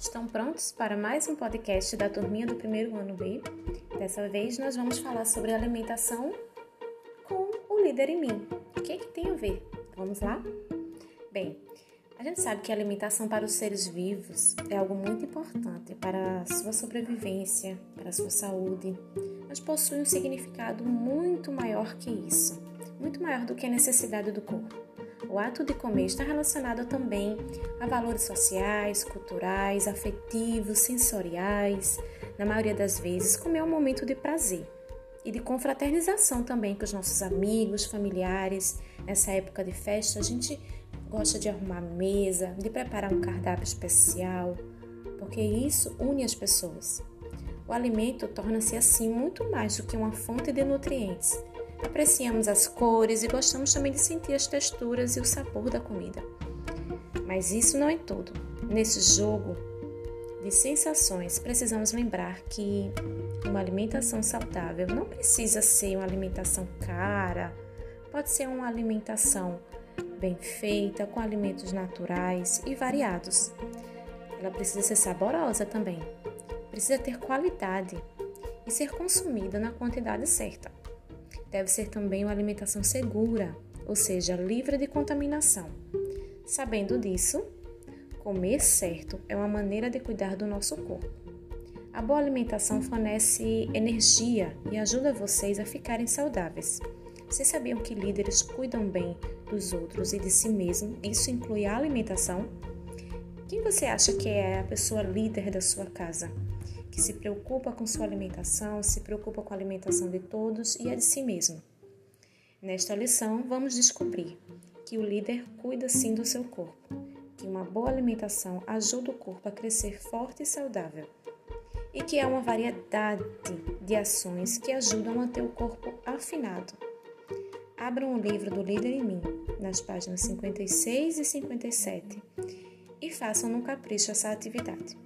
Estão prontos para mais um podcast da turminha do primeiro ano B? Dessa vez nós vamos falar sobre alimentação com o líder em mim. O que, é que tem a ver? Vamos lá? Bem, a gente sabe que a alimentação para os seres vivos é algo muito importante para a sua sobrevivência, para a sua saúde, mas possui um significado muito maior que isso, muito maior do que a necessidade do corpo. O ato de comer está relacionado também a valores sociais, culturais, afetivos, sensoriais. Na maioria das vezes, comer é um momento de prazer e de confraternização também com os nossos amigos, familiares. Nessa época de festa, a gente gosta de arrumar a mesa, de preparar um cardápio especial, porque isso une as pessoas. O alimento torna-se assim muito mais do que uma fonte de nutrientes Apreciamos as cores e gostamos também de sentir as texturas e o sabor da comida. Mas isso não é tudo. Nesse jogo de sensações, precisamos lembrar que uma alimentação saudável não precisa ser uma alimentação cara, pode ser uma alimentação bem feita, com alimentos naturais e variados. Ela precisa ser saborosa também, precisa ter qualidade e ser consumida na quantidade certa deve ser também uma alimentação segura, ou seja, livre de contaminação. Sabendo disso, comer certo é uma maneira de cuidar do nosso corpo. A boa alimentação fornece energia e ajuda vocês a ficarem saudáveis. Vocês sabiam que líderes cuidam bem dos outros e de si mesmo? Isso inclui a alimentação? Quem você acha que é a pessoa líder da sua casa? Que se preocupa com sua alimentação, se preocupa com a alimentação de todos e a de si mesmo. Nesta lição, vamos descobrir que o líder cuida sim do seu corpo, que uma boa alimentação ajuda o corpo a crescer forte e saudável, e que há uma variedade de ações que ajudam a manter o corpo afinado. Abram o livro do Líder em Mim, nas páginas 56 e 57, e façam no capricho essa atividade.